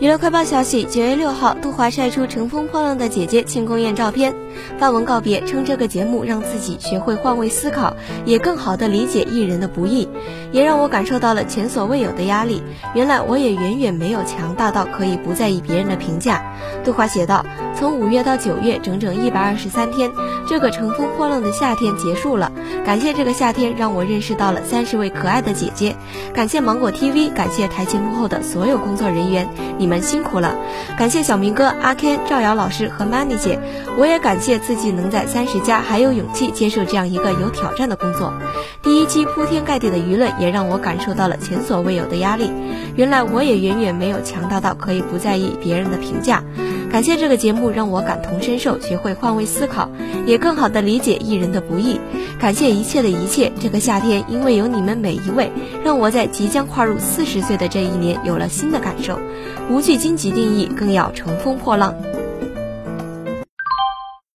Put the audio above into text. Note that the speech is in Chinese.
娱乐快报消息：九月六号，杜华晒出乘风破浪的姐姐庆功宴照片，发文告别，称这个节目让自己学会换位思考，也更好的理解艺人的不易，也让我感受到了前所未有的压力。原来我也远远没有强大到可以不在意别人的评价。杜华写道：“从五月到九月，整整一百二十三天，这个乘风破浪的夏天结束了。感谢这个夏天，让我认识到了三十位可爱的姐姐。感谢芒果 TV，感谢台前幕后的所有工作人员，你。”们辛苦了，感谢小明哥、阿 Ken、赵瑶老师和 Money 姐，我也感谢自己能在三十加还有勇气接受这样一个有挑战的工作。第一期铺天盖地的舆论也让我感受到了前所未有的压力，原来我也远远没有强大到可以不在意别人的评价。感谢这个节目让我感同身受，学会换位思考，也更好的理解艺人的不易。感谢一切的一切，这个夏天因为有你们每一位，让我在即将跨入四十岁的这一年有了新的感受。无惧荆棘定义，更要乘风破浪。